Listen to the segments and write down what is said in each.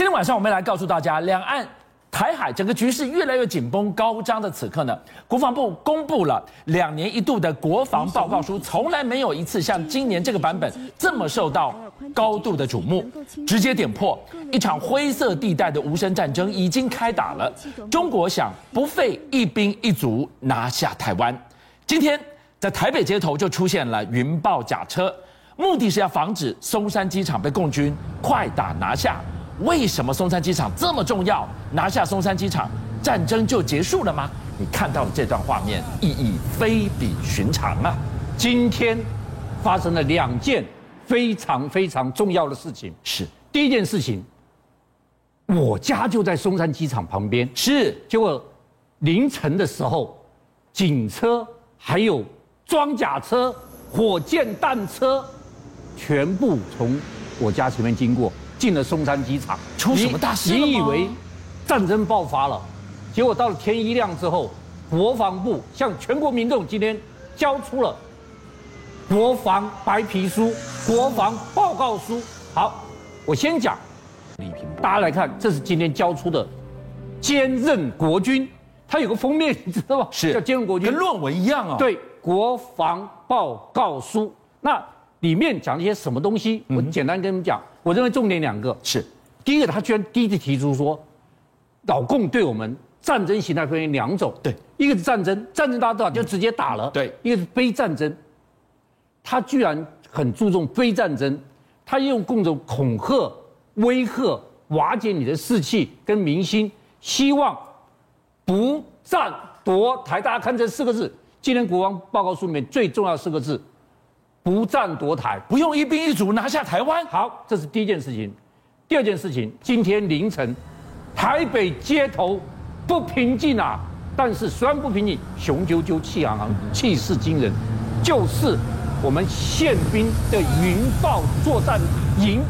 今天晚上我们来告诉大家，两岸台海整个局势越来越紧绷高涨的此刻呢，国防部公布了两年一度的国防报告书，从来没有一次像今年这个版本这么受到高度的瞩目，直接点破一场灰色地带的无声战争已经开打了。中国想不费一兵一卒拿下台湾，今天在台北街头就出现了云豹甲车，目的是要防止松山机场被共军快打拿下。为什么松山机场这么重要？拿下松山机场，战争就结束了吗？你看到的这段画面意义非比寻常啊！今天发生了两件非常非常重要的事情。是第一件事情，我家就在松山机场旁边。是，结果凌晨的时候，警车还有装甲车、火箭弹车，全部从我家前面经过。进了松山机场，出什么大事？你以为战争爆发了，结果到了天一亮之后，国防部向全国民众今天交出了国防白皮书、国防报告书。好，我先讲，大家来看，这是今天交出的《兼任国军》，它有个封面，你知道吗？是叫《兼任国军》，跟论文一样啊。对，国防报告书。那里面讲一些什么东西？我简单跟你们讲。我认为重点两个是，第一个，他居然第一次提出说，老共对我们战争形态分为两种，对，一个是战争，战争大家知道就直接打了，对，一个是非战争，他居然很注重非战争，他用各种恐吓、威吓、瓦解你的士气跟民心，希望不战夺台。大家看这四个字，今天国防报告书里面最重要的四个字。不战夺台，不用一兵一卒拿下台湾。好，这是第一件事情。第二件事情，今天凌晨，台北街头不平静啊！但是虽然不平静，雄赳赳、气昂昂、气势惊人，就是我们宪兵的云豹作战营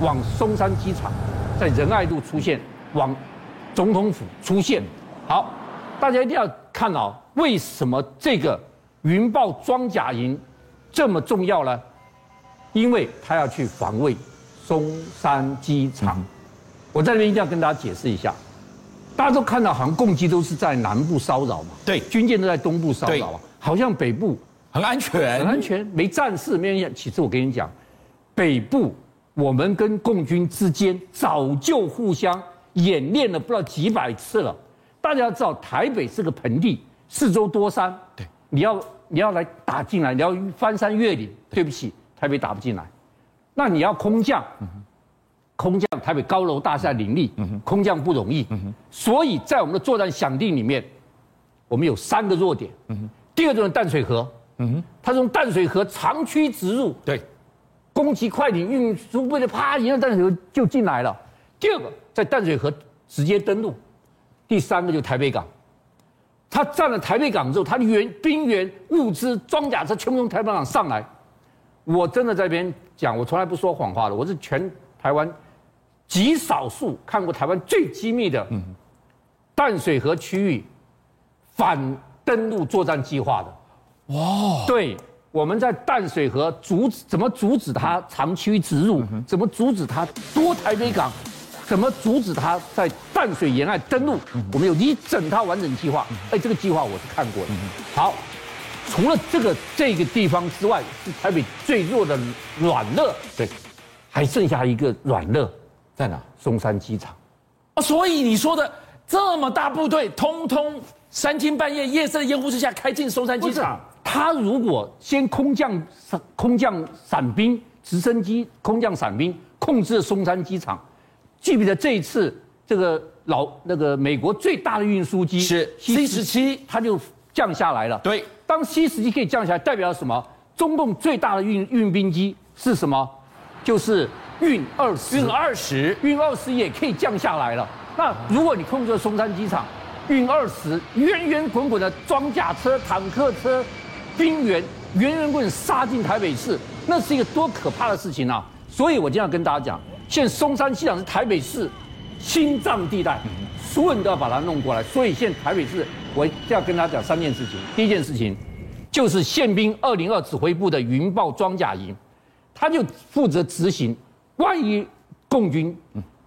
往松山机场，在仁爱路出现，往总统府出现。好，大家一定要看到，为什么这个云豹装甲营？这么重要呢？因为他要去防卫松山机场。嗯、我在这边一定要跟大家解释一下，大家都看到好像共机都是在南部骚扰嘛，对，军舰都在东部骚扰啊，好像北部很安全，很安全，没战事，没人。其实我跟你讲，北部我们跟共军之间早就互相演练了不知道几百次了。大家要知道，台北是个盆地，四周多山，对，你要。你要来打进来，你要翻山越岭，对不起，台北打不进来。那你要空降，空降台北高楼大厦林立，空降不容易。所以在我们的作战想定里面，我们有三个弱点。第二个就是淡水河，它从淡水河长驱直入，对，攻击快艇运输部的啪一下淡水河就进来了。第二个在淡水河直接登陆，第三个就是台北港。他占了台北港之后，他的援兵员、物资、装甲车全部从台北港上来。我真的在这边讲，我从来不说谎话的。我是全台湾极少数看过台湾最机密的淡水河区域反登陆作战计划的。哇！对，我们在淡水河阻止怎么阻止他长驱直入？怎么阻止他夺台北港？怎么阻止他在淡水沿岸登陆？我们有一整套完整计划。哎，这个计划我是看过的。好，除了这个这个地方之外，是台北最弱的软肋。对，还剩下一个软肋在哪？松山机场。啊，所以你说的这么大部队，通通三更半夜夜色的烟雾之下开进松山机场。他如果先空降空降伞兵、直升机、空降伞兵，控制松山机场。记不记得这一次，这个老那个美国最大的运输机是 C 十七，它就降下来了。对，当 C 十七可以降下来，代表什么？中共最大的运运兵机是什么？就是运二十。运二十，运二十也可以降下来了。那如果你控制了松山机场，运二十，圆圆滚滚的装甲车、坦克车、兵员，圆圆滚滚杀进台北市，那是一个多可怕的事情啊！所以我今天要跟大家讲。现在松山机场是台北市心脏地带，所有人都要把它弄过来。所以现在台北市，我要跟大家讲三件事情。第一件事情就是宪兵二零二指挥部的云豹装甲营，他就负责执行。万一共军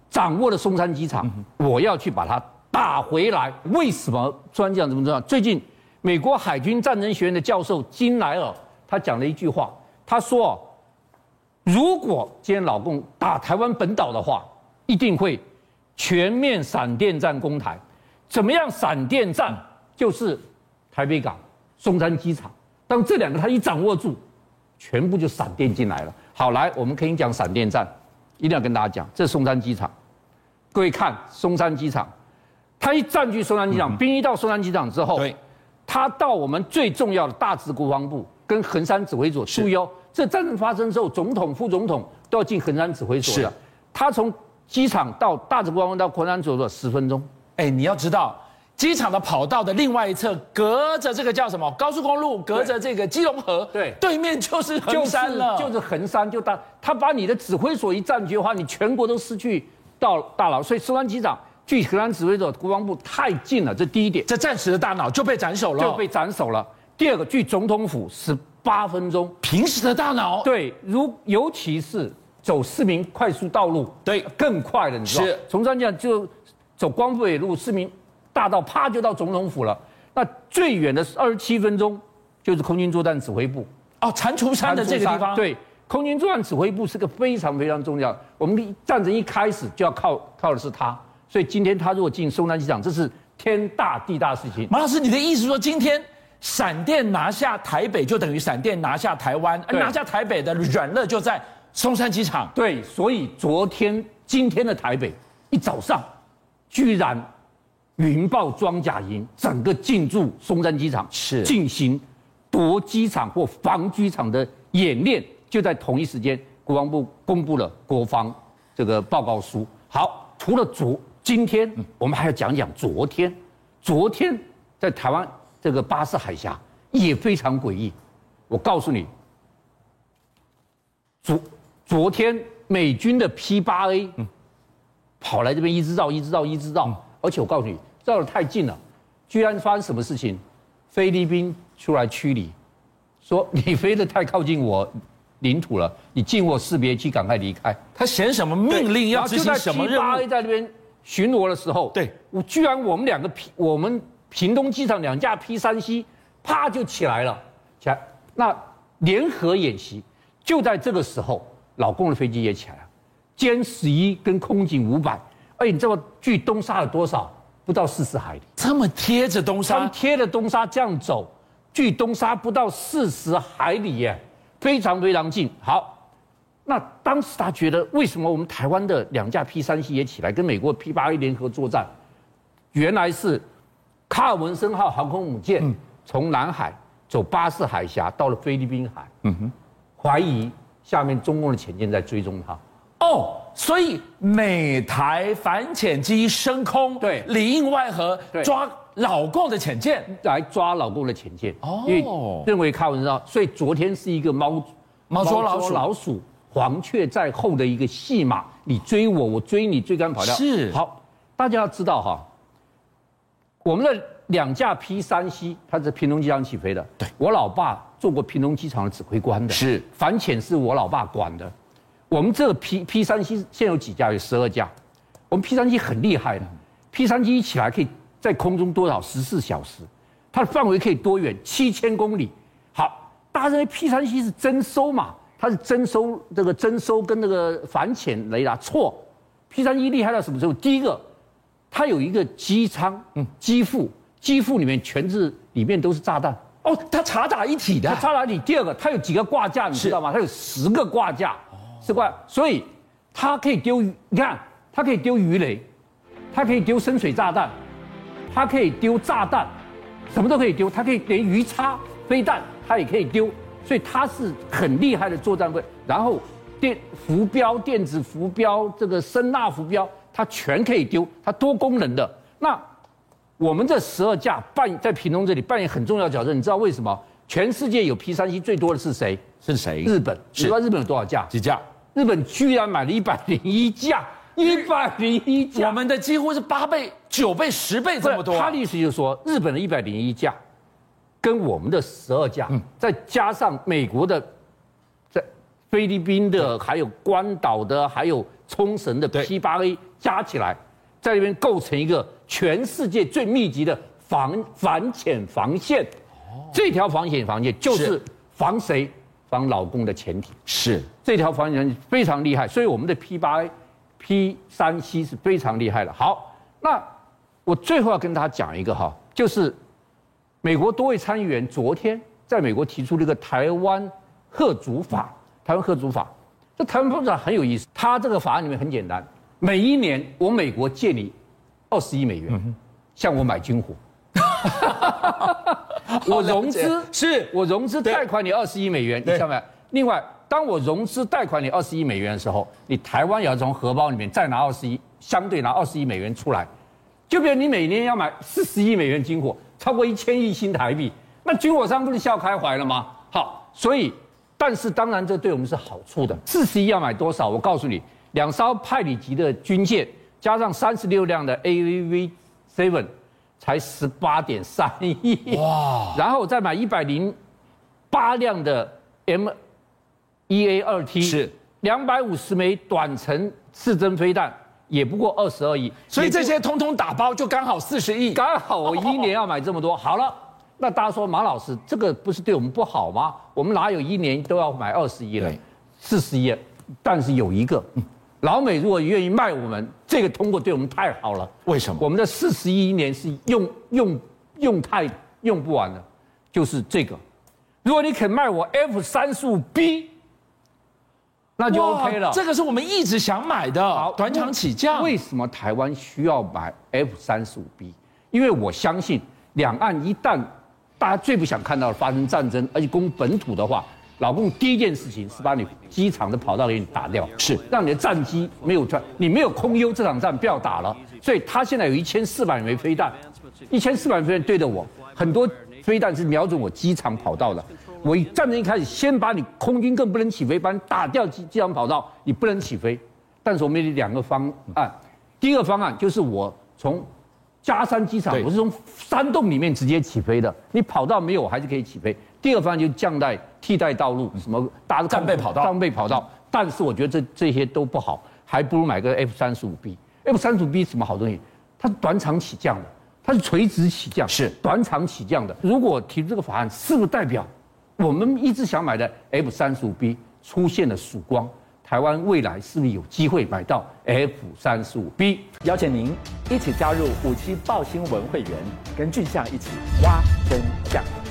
掌握了松山机场，我要去把它打回来。为什么专家这么重要？最近美国海军战争学院的教授金莱尔他讲了一句话，他说：“如果今天老共打台湾本岛的话，一定会全面闪电战攻台。怎么样闪电战？就是台北港、松山机场。当这两个他一掌握住，全部就闪电进来了。好，来，我们可以讲闪电战，一定要跟大家讲，这是松山机场。”各位看松山机场，他一占据松山机场，兵一到松山机场之后，对，他到我们最重要的大直国防部跟横山指挥所出游。这战争发生之后，总统、副总统都要进横山指挥所的。他从机场到大直国防部到横山指挥所十分钟。哎，你要知道，机场的跑道的另外一侧，隔着这个叫什么高速公路，隔着这个基隆河，对，对面就是横山了，就是横山。就大他把你的指挥所一占据的话，你全国都失去。到大脑，所以松山机场距荷兰指挥所国防部太近了，这第一点。这暂时的大脑就被斩首了，就被斩首了。第二个，距总统府十八分钟，平时的大脑。对，如尤其是走市民快速道路，对，更快了，你知道。是。从山上就走光复北路市民大道，啪就到总统府了。那最远的是二十七分钟，就是空军作战指挥部。哦，蟾蜍山的这个地方。对。空军作战指挥部是个非常非常重要，我们战争一开始就要靠靠的是他，所以今天他如果进松山机场，这是天大地大事情。马老师，你的意思说，今天闪电拿下台北，就等于闪电拿下台湾，而拿下台北的软肋就在松山机场。对，所以昨天、今天的台北一早上，居然云豹装甲营整个进驻松山机场，是进行夺机场或防机场的演练。就在同一时间，国防部公布了国防这个报告书。好，除了昨今天，我们还要讲讲昨天。昨天在台湾这个巴士海峡也非常诡异。我告诉你，昨昨天美军的 P 八 A 跑来这边一直绕，一直绕，一直绕，而且我告诉你，绕得太近了，居然发生什么事情？菲律宾出来驱离，说你飞得太靠近我。领土了，你进我识别区，赶快离开。他显什么命令要执行什么任务？就在 P 八 A 在那边巡逻的时候，对，我居然我们两个 P，我们屏东机场两架 P 三 C，啪就起来了，起来。那联合演习就在这个时候，老共的飞机也起来了，歼十一跟空警五百，哎，你知道距东沙有多少？不到四十海里，这么贴着东沙，贴着东沙这样走，距东沙不到四十海里耶。非常非常近。好，那当时他觉得，为什么我们台湾的两架 P 三 C 也起来跟美国 P 八 A 联合作战？原来是卡尔文森号航空母舰从南海走巴士海峡到了菲律宾海。嗯哼，怀疑下面中共的潜舰在追踪它。哦，所以美台反潜机升空，对，里应外合抓。老共的潜舰来抓老共的潜舰，哦，因为认为开玩笑，所以昨天是一个猫猫捉老鼠，老鼠黄雀在后的一个戏码，你追我，我追你，追赶跑掉。是好，大家要知道哈，我们的两架 P 三 C，它是平东机场起飞的。对，我老爸做过平东机场的指挥官的，是反潜是我老爸管的。我们这个 P P 三 C 现有几架？有十二架。我们 P 三 C 很厉害的，P 三 C 一起来可以。在空中多少十四小时，它的范围可以多远？七千公里。好，大家认为 P 三 C 是征收嘛？它是征收这个征收跟那个反潜雷达错。P 三 C 厉害到什么时候？第一个，它有一个机舱，嗯，机腹，机腹里面全是里面都是炸弹。哦，它查打一体的。它察打一体。第二个，它有几个挂架，你知道吗？它有十个挂架，是挂，所以它可以丢鱼。你看，它可以丢鱼雷，它可以丢深水炸弹。它可以丢炸弹，什么都可以丢。它可以连鱼叉飞弹，它也可以丢。所以它是很厉害的作战会。然后电浮标、电子浮标、这个声纳浮标，它全可以丢。它多功能的。那我们这十二架扮在屏东这里扮演很重要的角色。你知道为什么？全世界有 P 三七最多的是谁？是谁？日本。你知道日本有多少架？几架？日本居然买了一百零一架。一百零一架，我们的几乎是八倍、九倍、十倍这么多。他的意思就是说，日本的一百零一架，跟我们的十二架，再加上美国的，在菲律宾的，还有关岛的，还有冲绳的 P 八 A，加起来，在那边构成一个全世界最密集的防反潜防线。哦，这条防潜防线就是防谁？防老公的潜艇。是这条防线非常厉害，所以我们的 P 八 A、P 三 C 是非常厉害的。好，那我最后要跟大家讲一个哈，就是美国多位参议员昨天在美国提出了一个台湾吓阻法。台湾吓阻法。这台湾部长很有意思，他这个法案里面很简单，每一年我美国借你二十亿美元，向我买军火，我融资是我融资贷款你二十亿美元，你晓得没？另外，当我融资贷款你二十亿美元的时候，你台湾也要从荷包里面再拿二十亿，相对拿二十亿美元出来，就比如你每年要买四十亿美元军火，超过一千亿新台币，那军火商不是笑开怀了吗？好，所以。但是当然，这对我们是好处的。四十亿要买多少？我告诉你，两艘派里级的军舰，加上三十六辆的 AVV Seven，才十八点三亿。哇！然后再买一百零八辆的 M 一 A 二 T，是两百五十枚短程刺针飞弹，也不过二十二亿。所以这些通通打包就刚好四十亿，刚好我一年要买这么多。好了。那大家说马老师，这个不是对我们不好吗？我们哪有一年都要买二十亿了，四十亿？但是有一个，老美如果愿意卖我们，这个通过对我们太好了。为什么？我们的四十亿一年是用用用太用不完的，就是这个。如果你肯卖我 F 三十五 B，那就 OK 了。这个是我们一直想买的，好，短场起价。为什么台湾需要买 F 三十五 B？因为我相信两岸一旦大家最不想看到的发生战争，而且攻本土的话，老共第一件事情是把你机场的跑道给你打掉，是让你的战机没有转，你没有空优，这场战不要打了。所以他现在有一千四百枚飞弹，一千四百枚飞弹对着我，很多飞弹是瞄准我机场跑道的。我一战争一开始，先把你空军更不能起飞，把你打掉机机场跑道，你不能起飞。但是我们有两个方案，第一个方案就是我从。佳山机场，我是从山洞里面直接起飞的，你跑道没有还是可以起飞。第二个方案就降在替代道路，什么大家战备跑道，战备跑道。但是我觉得这这些都不好，还不如买个 F 三十五 B。F 三十五 B 什么好东西？它是短场起降的，它是垂直起降，是短场起降的。如果提出这个法案，是不是代表我们一直想买的 F 三十五 B 出现了曙光？台湾未来是你有机会买到 F 三十五 B？邀请您一起加入五七报新闻会员，跟俊相一起挖真相。